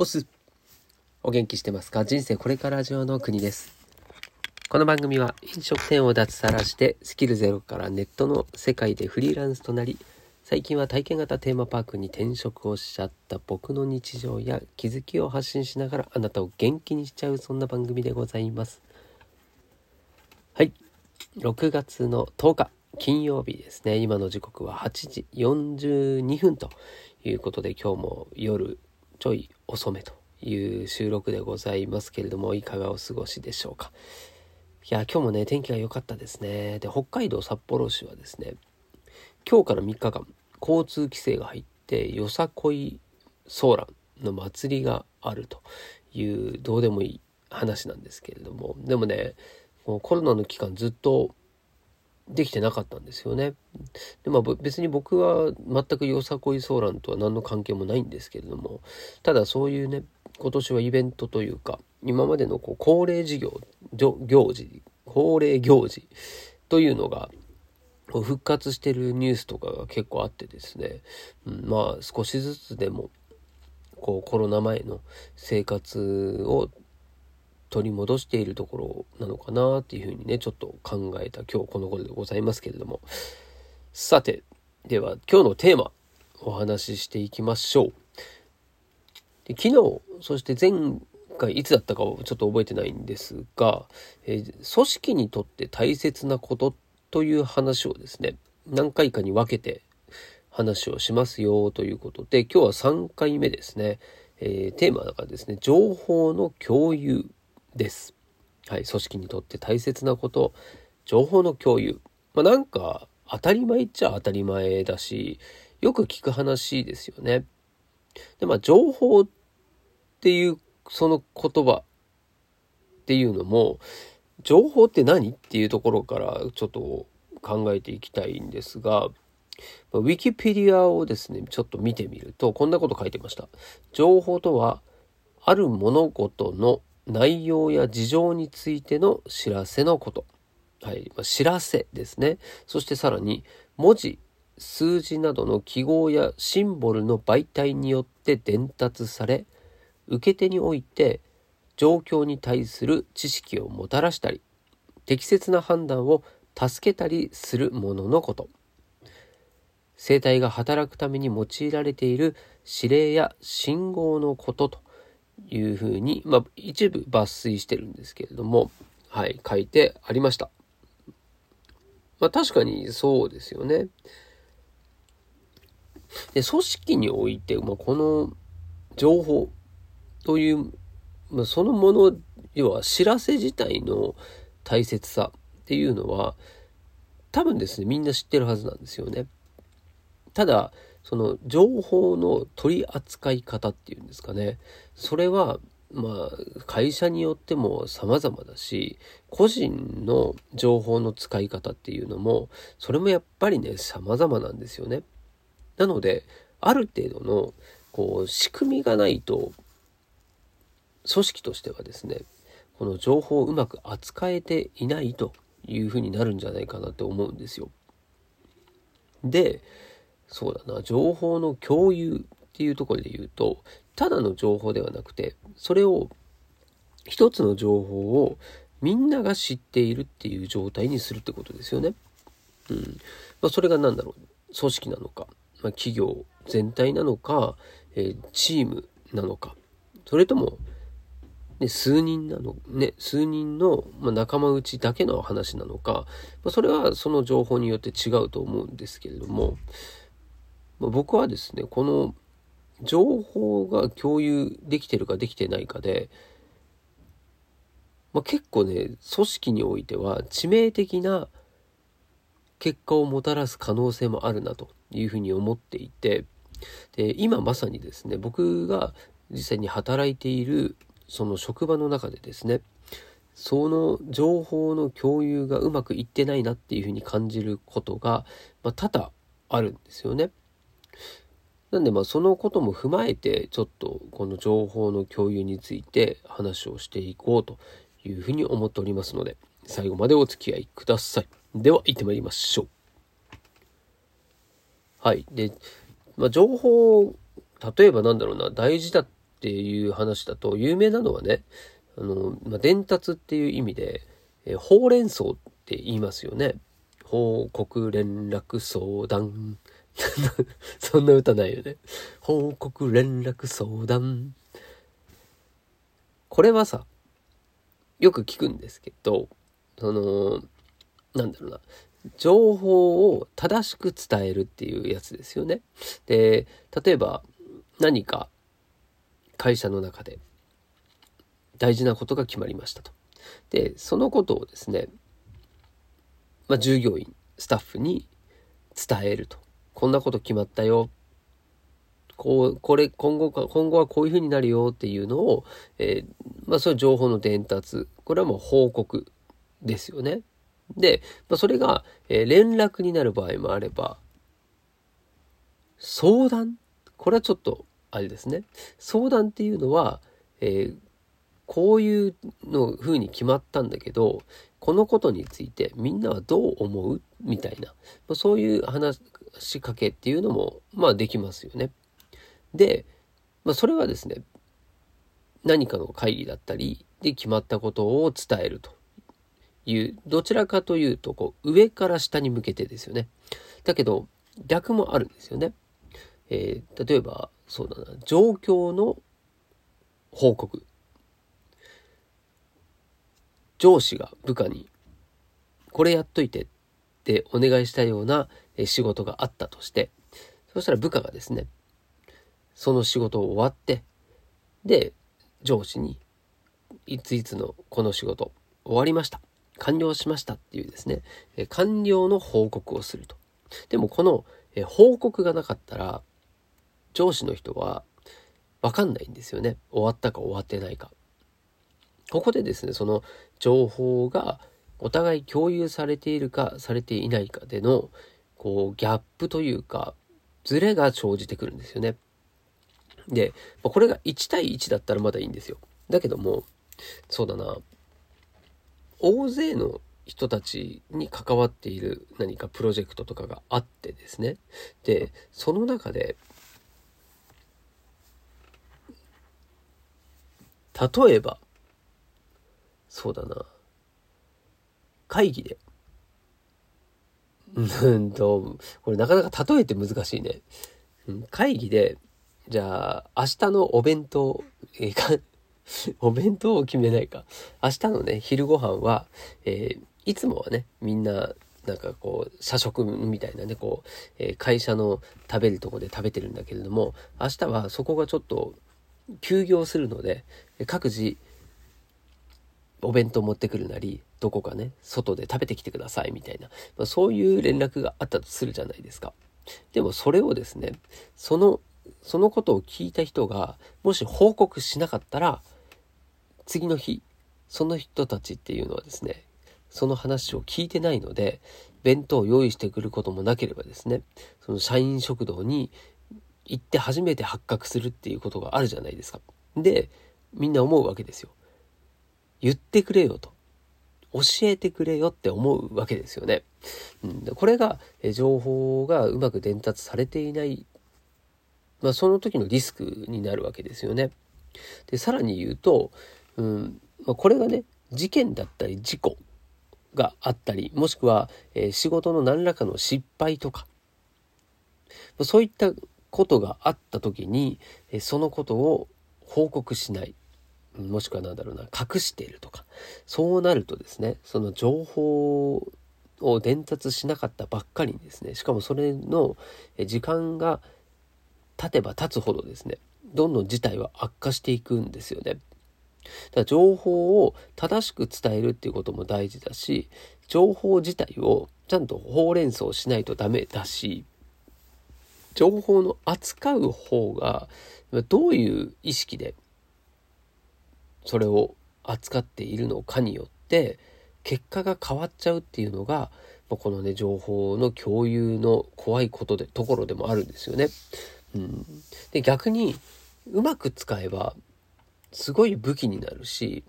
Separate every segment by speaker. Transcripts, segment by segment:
Speaker 1: オス。お元気してますか？人生これから上の国です。この番組は飲食店を脱サラしてスキルゼロからネットの世界でフリーランスとなり、最近は体験型テーマパークに転職をしちゃった僕の日常や気づきを発信しながらあなたを元気にしちゃうそんな番組でございます。はい。6月の10日金曜日ですね。今の時刻は8時42分ということで今日も夜ちょい遅めという収録でございますけれども、いかがお過ごしでしょうか。いや、今日もね、天気が良かったですね。で、北海道札幌市はですね、今日から3日間、交通規制が入って、よさこいソーランの祭りがあるという、どうでもいい話なんですけれども、でもね、もうコロナの期間ずっとできてなかったんですよね。でまあ別に僕は全くよさこいソーランとは何の関係もないんですけれどもただそういうね今年はイベントというか今までのこう恒例事業行事恒例行事というのが復活してるニュースとかが結構あってですね、うん、まあ少しずつでもこうコロナ前の生活を取り戻しているところなのかなっていうふうにねちょっと考えた今日この頃でございますけれども。さてでは今日のテーマお話ししていきましょう。で昨日そして前回いつだったかをちょっと覚えてないんですが、えー、組織にとって大切なことという話をですね何回かに分けて話をしますよということで今日は3回目ですね、えー、テーマがですね情報の共有。です。はい、組織にとって大切なこと、情報の共有。まあ、なんか当たり前っちゃ当たり前だし、よく聞く話ですよね。で、まあ、情報っていうその言葉っていうのも、情報って何っていうところからちょっと考えていきたいんですが、ウィキペディアをですね、ちょっと見てみると、こんなこと書いてました。情報とは、ある物事の内容や事情についての知らせのこと。はい。まあ、知らせですね。そしてさらに、文字、数字などの記号やシンボルの媒体によって伝達され、受け手において状況に対する知識をもたらしたり、適切な判断を助けたりするもののこと。生体が働くために用いられている指令や信号のことというふうに、まあ、一部抜粋してるんですけれども、はい、書いてありました。まあ、確かにそうですよね。で、組織において、まあ、この情報という、まあ、そのもの、要は知らせ自体の大切さっていうのは、多分ですね、みんな知ってるはずなんですよね。ただ、その情報の取り扱い方っていうんですかね。それは、まあ、会社によっても様々だし、個人の情報の使い方っていうのも、それもやっぱりね、様々なんですよね。なので、ある程度の、こう、仕組みがないと、組織としてはですね、この情報をうまく扱えていないというふうになるんじゃないかなって思うんですよ。で、そうだな、情報の共有っていうところで言うと、ただの情報ではなくて、それを一つの情報をみんなが知っているっていう状態にするってことですよね。うん。まあ、それが何だろう。組織なのか、まあ、企業全体なのか、えー、チームなのか、それとも、ね、数人なの、ね、数人の、ま仲間内だけの話なのか、まあ、それはその情報によって違うと思うんですけれども、まあ、僕はですね、この情報が共有できてるかできてないかで、まあ、結構ね、組織においては致命的な結果をもたらす可能性もあるなというふうに思っていて、で、今まさにですね、僕が実際に働いているその職場の中でですね、その情報の共有がうまくいってないなっていうふうに感じることが、まあ、多々あるんですよね。なんでまあそのことも踏まえてちょっとこの情報の共有について話をしていこうというふうに思っておりますので最後までお付き合いください。では行ってまいりましょう。はい。で、まあ、情報、例えばなんだろうな、大事だっていう話だと、有名なのはね、あの、まあ、伝達っていう意味で、え、ほうれん草って言いますよね。報告連絡相談。そんな歌ないよね。報告連絡相談。これはさ、よく聞くんですけど、その、なんだろうな。情報を正しく伝えるっていうやつですよね。で、例えば何か会社の中で大事なことが決まりましたと。で、そのことをですね、まあ、従業員、スタッフに伝えると。こんなこと決まったよ。こう、これ、今後か、今後はこういうふうになるよっていうのを、えー、まあ、そういう情報の伝達。これはもう報告ですよね。で、まあ、それが、えー、連絡になる場合もあれば、相談？これはちょっと、あれですね。相談っていうのは、えー、こういうの風に決まったんだけど、このことについてみんなはどう思う？みたいな、そういう話しかけっていうのも、まあできますよね。で、まあそれはですね、何かの会議だったりで決まったことを伝えるという、どちらかというと、こう、上から下に向けてですよね。だけど、逆もあるんですよね。えー、例えば、そうだな、状況の報告。上司が部下に、これやっといてってお願いしたような仕事があったとして、そしたら部下がですね、その仕事を終わって、で、上司に、いついつのこの仕事終わりました。完了しましたっていうですね、完了の報告をすると。でもこの報告がなかったら、上司の人はわかんないんですよね。終わったか終わってないか。ここでですね、その情報がお互い共有されているかされていないかでの、こう、ギャップというか、ズレが生じてくるんですよね。で、これが1対1だったらまだいいんですよ。だけども、そうだな、大勢の人たちに関わっている何かプロジェクトとかがあってですね。で、その中で、例えば、そうだな。会議で。うんと、これなかなか例えて難しいね。会議で、じゃあ、明日のお弁当、えー、か、お弁当を決めないか。明日のね、昼ご飯は、えー、いつもはね、みんな、なんかこう、社食みたいなね、こう、えー、会社の食べるとこで食べてるんだけれども、明日はそこがちょっと休業するので、各自、お弁当持ってくるなり、どこかね、外で食べてきてくださいみたいな、まあ、そういう連絡があったとするじゃないですか。でもそれをですね、その、そのことを聞いた人が、もし報告しなかったら、次の日、その人たちっていうのはですね、その話を聞いてないので、弁当を用意してくることもなければですね、その社員食堂に行って初めて発覚するっていうことがあるじゃないですか。で、みんな思うわけですよ。言ってくれよと。教えてくれよって思うわけですよね。うん、これが、情報がうまく伝達されていない、まあ、その時のリスクになるわけですよね。で、さらに言うと、うんまあ、これがね、事件だったり事故があったり、もしくは、えー、仕事の何らかの失敗とか、まそういったことがあった時に、えそのことを報告しない。もしくは何だろうな、隠しているとか。そうなるとですね、その情報を伝達しなかったばっかりにですね、しかもそれの時間が経てば経つほどですね、どんどん事態は悪化していくんですよね。だから情報を正しく伝えるっていうことも大事だし、情報自体をちゃんとほうれん草しないとダメだし、情報の扱う方がどういう意識でそれを扱っているのかによって結果が変わっちゃうっていうのがこのね情報の共有の怖いことでところでもあるんですよね。うん、で逆にうまく使えばすごい武器になるし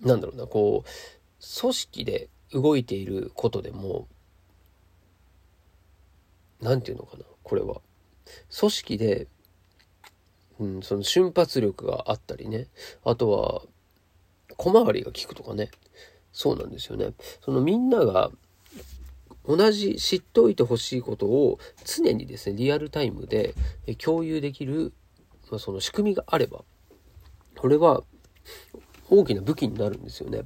Speaker 1: なんだろうなこう組織で動いていることでも何て言うのかなこれは組織でうん、その瞬発力があったりね。あとは、小回りが効くとかね。そうなんですよね。そのみんなが同じ知っておいてほしいことを常にですね、リアルタイムで共有できる、まあ、その仕組みがあれば、これは大きな武器になるんですよね。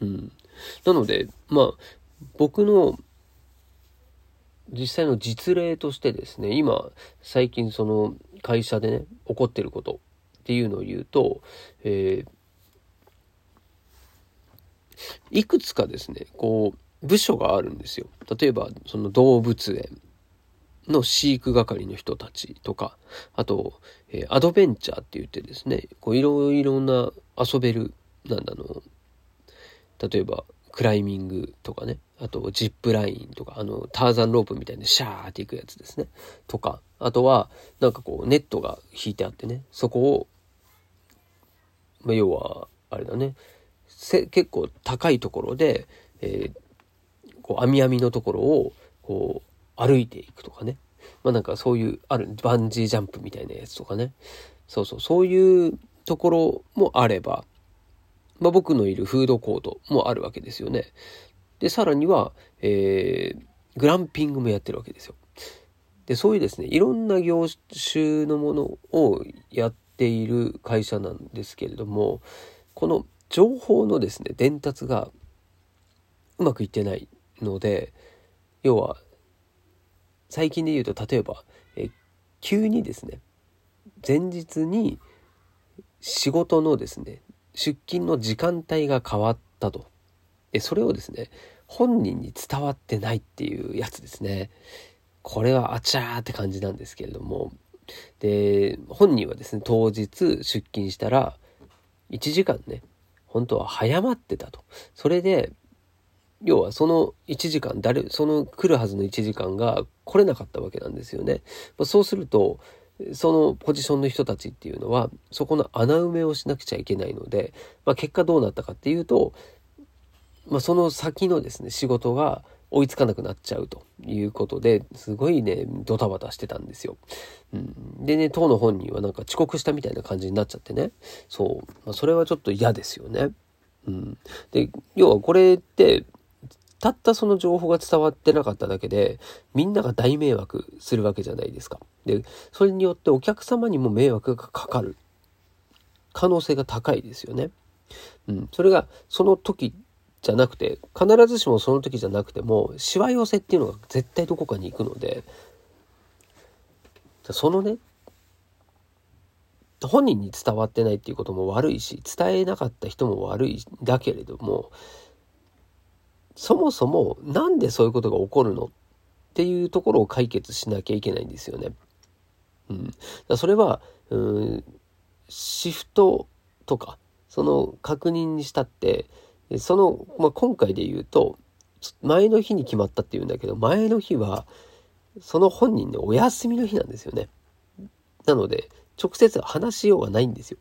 Speaker 1: うん。なので、まあ、僕の実際の実例としてですね、今、最近その会社でね、起こってることっていうのを言うと、えー、いくつかですね、こう、部署があるんですよ。例えば、その動物園の飼育係の人たちとか、あと、えー、アドベンチャーって言ってですね、こういろいろな遊べる、なんだの、例えば、クライミングとかね、あとジップラインとか、あの、ターザンロープみたいにシャーっていくやつですね。とか、あとは、なんかこう、ネットが引いてあってね、そこを、まあ、要は、あれだね、結構高いところで、えー、こう、網網のところを、こう、歩いていくとかね。まあなんかそういう、ある、バンジージャンプみたいなやつとかね。そうそう、そういうところもあれば、まあ、僕のいるフードコートもあるわけですよね。で、さらには、えー、グランピングもやってるわけですよ。で、そういうですね、いろんな業種のものをやっている会社なんですけれども、この情報のですね、伝達がうまくいってないので、要は、最近で言うと、例えば、え急にですね、前日に仕事のですね、出勤の時間帯が変わったと。で、それをですね、本人に伝わってないっていうやつですね。これはあちゃーって感じなんですけれども。で、本人はですね、当日出勤したら、1時間ね、本当は早まってたと。それで、要はその1時間、誰、その来るはずの1時間が来れなかったわけなんですよね。まあ、そうすると、そのポジションの人たちっていうのは、そこの穴埋めをしなくちゃいけないので、まあ、結果どうなったかっていうと、まあ、その先のですね、仕事が追いつかなくなっちゃうということで、すごいね、ドタバタしてたんですよ。うん、でね、当の本人はなんか遅刻したみたいな感じになっちゃってね。そう。まあ、それはちょっと嫌ですよね。うん。で、要はこれって、たったその情報が伝わってなかっただけで、みんなが大迷惑するわけじゃないですか。で、それによってお客様にも迷惑がかかる可能性が高いですよね。うん。それがその時じゃなくて、必ずしもその時じゃなくても、しわ寄せっていうのが絶対どこかに行くので、そのね、本人に伝わってないっていうことも悪いし、伝えなかった人も悪いんだけれども、そもそもなんでそういうことが起こるのっていうところを解決しなきゃいけないんですよね。うん。だそれは、うん、シフトとか、その確認にしたって、その、まあ、今回で言うと、前の日に決まったっていうんだけど、前の日は、その本人のお休みの日なんですよね。なので、直接話しようがないんですよ。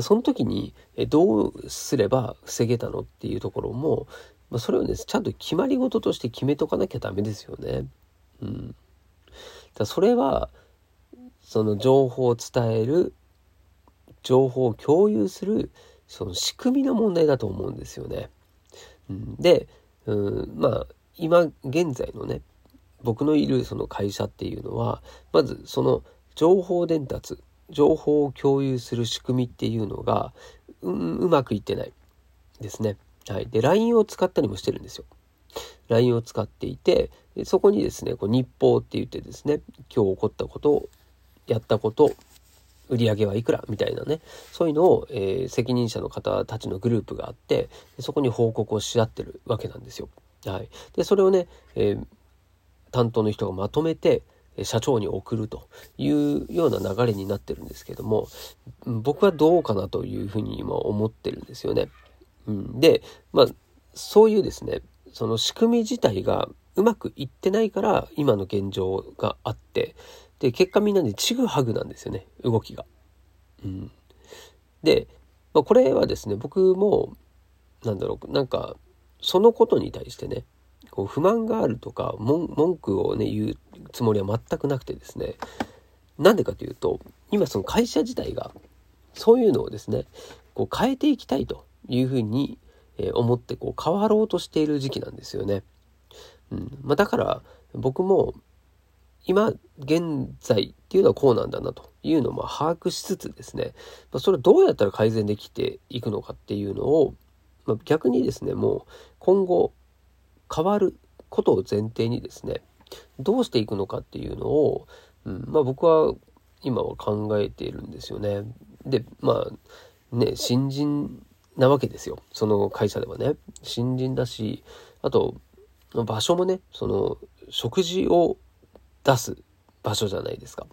Speaker 1: その時にどうすれば防げたのっていうところも、まあ、それをねちゃんと決まり事として決めとかなきゃダメですよね。うん、だそれはその情報を伝える情報を共有するその仕組みの問題だと思うんですよね。うん、で、うん、まあ今現在のね僕のいるその会社っていうのはまずその情報伝達情報を共有する仕組みっていうのがううまくいってないですね。はい。で、LINE を使ったりもしてるんですよ。LINE を使っていて、そこにですね、こう日報って言ってですね、今日起こったことを、やったこと、売り上げはいくらみたいなね、そういうのを、えー、責任者の方たちのグループがあって、そこに報告をし合ってるわけなんですよ。はい。で、それをね、えー、担当の人がまとめて、社長に送るというような流れになってるんですけども、僕はどうかなというふうに今思ってるんですよね。うん、で、まあ、そういうですね、その仕組み自体がうまくいってないから今の現状があって、で、結果みんなでちぐはぐなんですよね、動きが。うん。で、まあ、これはですね、僕も、なんだろう、なんか、そのことに対してね、こう不満があるとか文句をね言うつもりは全くなくてですね。なんでかというと、今その会社自体が、そういうのをですね、こう変えていきたいというふうに思ってこう変わろうとしている時期なんですよね。うん。まあ、だから僕も今現在っていうのはこうなんだなというのをま把握しつつですね、ま、それをどうやったら改善できていくのかっていうのを、ま、逆にですねもう今後変わることを前提にですねどうしていくのかっていうのを、うんまあ、僕は今は考えているんですよね。でまあね新人なわけですよ。その会社ではね。新人だしあと場所もねその食事を出す場所じゃないですか。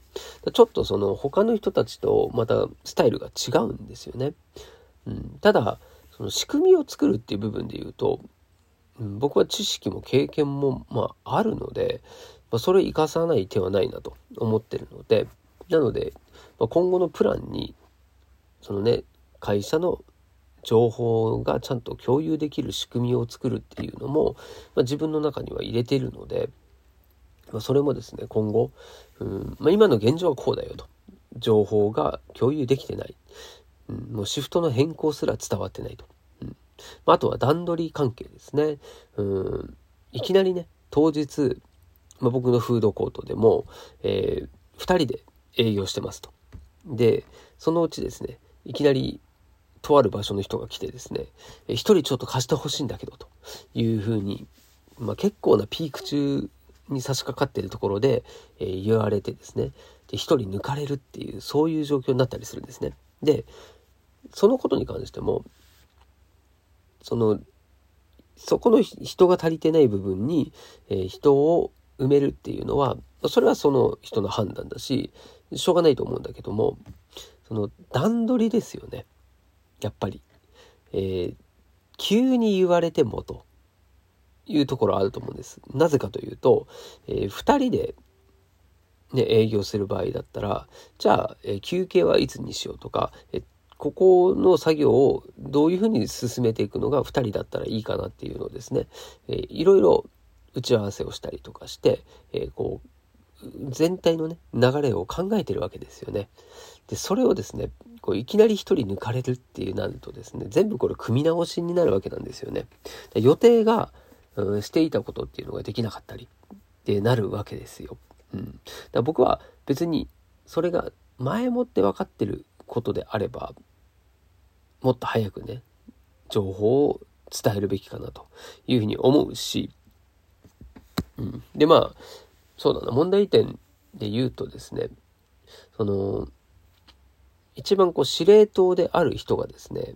Speaker 1: ちょっとその他の人たちとまたスタイルが違うんですよね、うん、ただその仕組みを作るっていう部分で言うと、僕は知識も経験もまああるので、まあ、それを生かさない手はないなと思ってるのでなので、まあ、今後のプランにそのね会社の情報がちゃんと共有できる仕組みを作るっていうのも、まあ、自分の中には入れているので、まあ、それもですね今後、うんまあ、今の現状はこうだよと。情報が共有できてない、うん、もうシフトの変更すら伝わってないと、まあ、あとは段取り関係ですね、うん、いきなりね当日、まあ、僕のフードコートでも、えー、2人で営業してますと。でそのうちですねいきなりとある場所の人が来てですね、一人ちょっと貸してほしいんだけど、というふうに、まあ、結構なピーク中に差し掛かっているところで、えー、言われてですね、で、一人抜かれるっていう、そういう状況になったりするんですね。で、そのことに関しても、その、そこの人が足りてない部分に、えー、人を埋めるっていうのは、それはその人の判断だし、しょうがないと思うんだけども、その段取りですよね。やっぱり、えー、急に言われてもというところあると思うんです。なぜかというと、えー、2人で、ね、営業する場合だったら、じゃあ、えー、休憩はいつにしようとか、え、ここの作業をどういうふうに進めていくのが2人だったらいいかなっていうのをですね、えー、いろいろ打ち合わせをしたりとかして、えー、こう全体のね流れを考えてるわけですよね。でそれをですねこういきなり一人抜かれるっていうなるとですね全部これ組み直しになるわけなんですよね。予定が、うん、していたことっていうのができなかったりってなるわけですよ。うん、だ僕は別にそれが前もって分かってることであればもっと早くね情報を伝えるべきかなというふうに思うし、うん、でまあそうだな、問題点で言うとですね、その、一番こう司令塔である人がですね、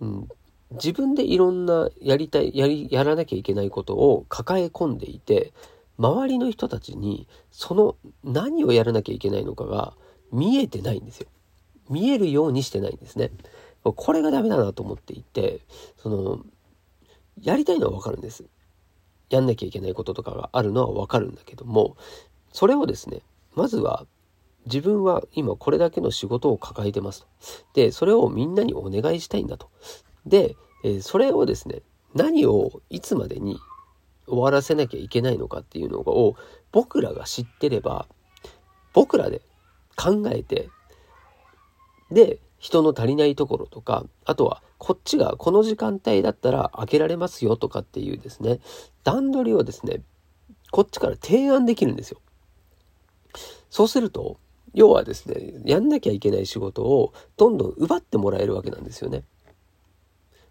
Speaker 1: うん、自分でいろんなやりたい、やり、やらなきゃいけないことを抱え込んでいて、周りの人たちにその何をやらなきゃいけないのかが見えてないんですよ。見えるようにしてないんですね。これがダメだなと思っていて、その、やりたいのはわかるんです。やんなきゃいけないこととかがあるのはわかるんだけどもそれをですねまずは自分は今これだけの仕事を抱えてますと。で、それをみんなにお願いしたいんだと。で、えそれをですね、何をいつまでに終わらせなきゃいけないのかっていうのを僕らが知ってれば、僕らで考えて、で、人の足りないところとか、あとはこっちがこの時間帯だったら開けられますよとかっていうですね、段取りをですね、こっちから提案できるんですよ。そうすると、要はですね、やんなきゃいけない仕事をどんどん奪ってもらえるわけなんですよね。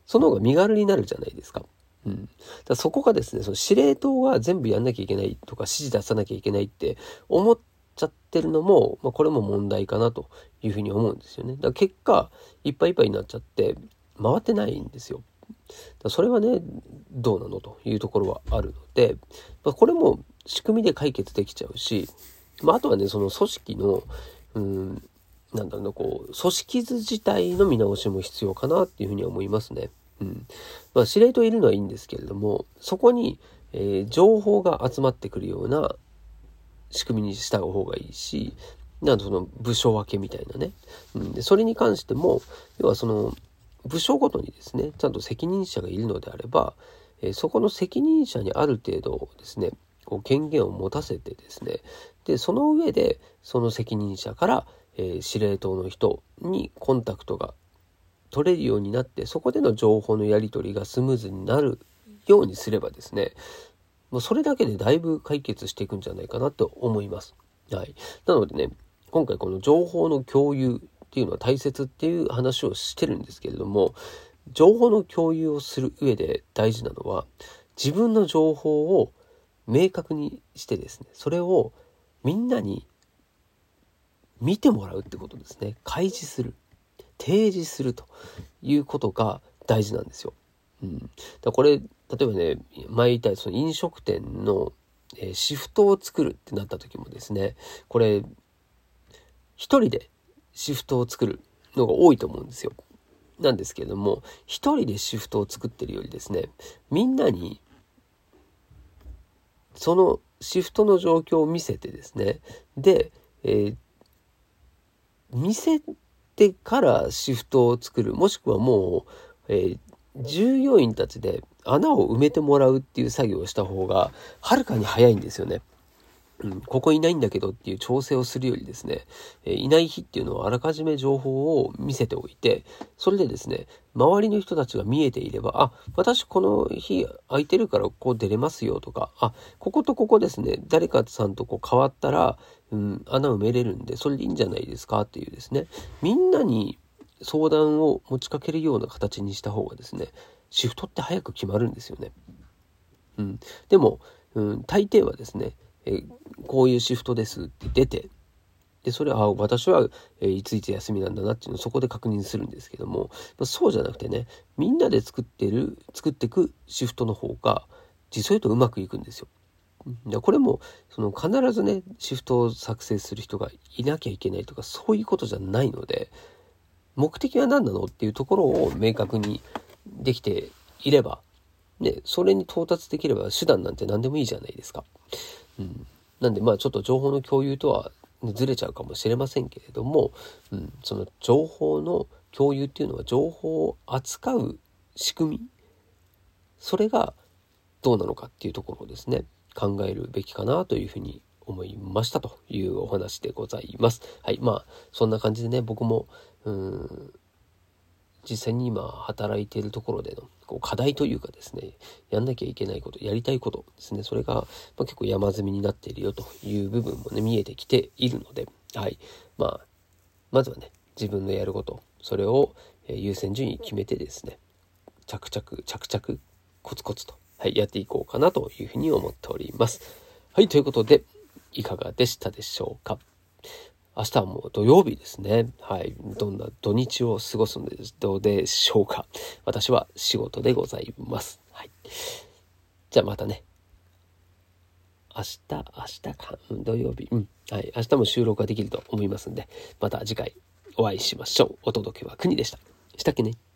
Speaker 1: その方が身軽になるじゃないですか。うん。だそこがですね、その司令塔が全部やんなきゃいけないとか指示出さなきゃいけないって思っちゃってるのも、まあ、これも問題かなというふうに思うんですよね。だから結果、いっぱいいっぱいになっちゃって、回ってないんですよ。だそれはね、どうなのというところはあるので、まあ、これも仕組みで解決できちゃうし、まあ、あとはね、その組織の、うん、なんだろうな、こう、組織図自体の見直しも必要かなっていうふうには思いますね。うん。まあ、司令塔いるのはいいんですけれども、そこに、えー、情報が集まってくるような仕組みにした方がいいし、なんその部署分けみたいなね。うん、でそれに関しても、要はその部署ごとにですね、ちゃんと責任者がいるのであれば、えー、そこの責任者にある程度ですね、こう権限を持たせてですねでその上でその責任者から、えー、司令塔の人にコンタクトが取れるようになってそこでの情報のやり取りがスムーズになるようにすればですねもうそれだけでだいぶ解決していくんじゃないかなと思います。はい、なのでね今回この情報の共有っていうのは大切っていう話をしてるんですけれども情報の共有をする上で大事なのは自分の情報を明確にしてですねそれをみんなに見てもらうってことですね開示する提示するということが大事なんですよ。うん、だこれ例えばね前言ったその飲食店の、え、シフトを作るってなった時もですねこれ一人でシフトを作るのが多いと思うんですよ。なんですけれども一人でシフトを作ってるよりですねみんなにそのシフトの状況を見せてですねで、えー、見せてからシフトを作るもしくはもう、えー、従業員たちで穴を埋めてもらうっていう作業をした方がはるかに早いんですよね。うん、ここいないんだけどっていう調整をするよりですね、えいない日っていうのはあらかじめ情報を見せておいて、それでですね、周りの人たちが見えていれば、あ、私この日空いてるからここ出れますよとか、あ、こことここですね、誰かさんとこう変わったら、うん、穴埋めれるんで、それでいいんじゃないですかっていうですね、みんなに相談を持ちかけるような形にした方がですね、シフトって早く決まるんですよね。うん。でも、うん、大抵はですね、えこういうシフトですって出て、で、それは、私は、えいついつ休みなんだなっていうのをそこで確認するんですけども、まそうじゃなくてね、みんなで作ってる、作っていくシフトの方が、実際とうまくいくんですよ。これも、その必ずね、シフトを作成する人がいなきゃいけないとか、そういうことじゃないので、目的は何なのっていうところを明確にできていれば、ね、それに到達できれば手段なんて何でもいいじゃないですか。うん、なんでまあちょっと情報の共有とはずれちゃうかもしれませんけれども、うん、その情報の共有っていうのは情報を扱う仕組みそれがどうなのかっていうところをですね考えるべきかなというふうに思いましたというお話でございます。はい。まあ、そんな感じでね、僕も、うん、実際に今働いているところでのこう課題というかですね、やんなきゃいけないこと、やりたいことですね、それが、まあ、結構山積みになっているよという部分もね、見えてきているので、はい。まあ、まずはね、自分のやること、それを優先順位決めてですね、着々、着々、コツコツと、はい、やっていこうかなというふうに思っております。はい、ということで、いかがでしたでしょうか？明日はもう土曜日ですね。はい。どんな土日を過ごすんでどうでしょうか。私は仕事でございます。はい。じゃあまたね。明日、明日か、土曜日。うん。はい。明日も収録ができると思いますんで、また次回お会いしましょう。お届けは国でした。したっけね。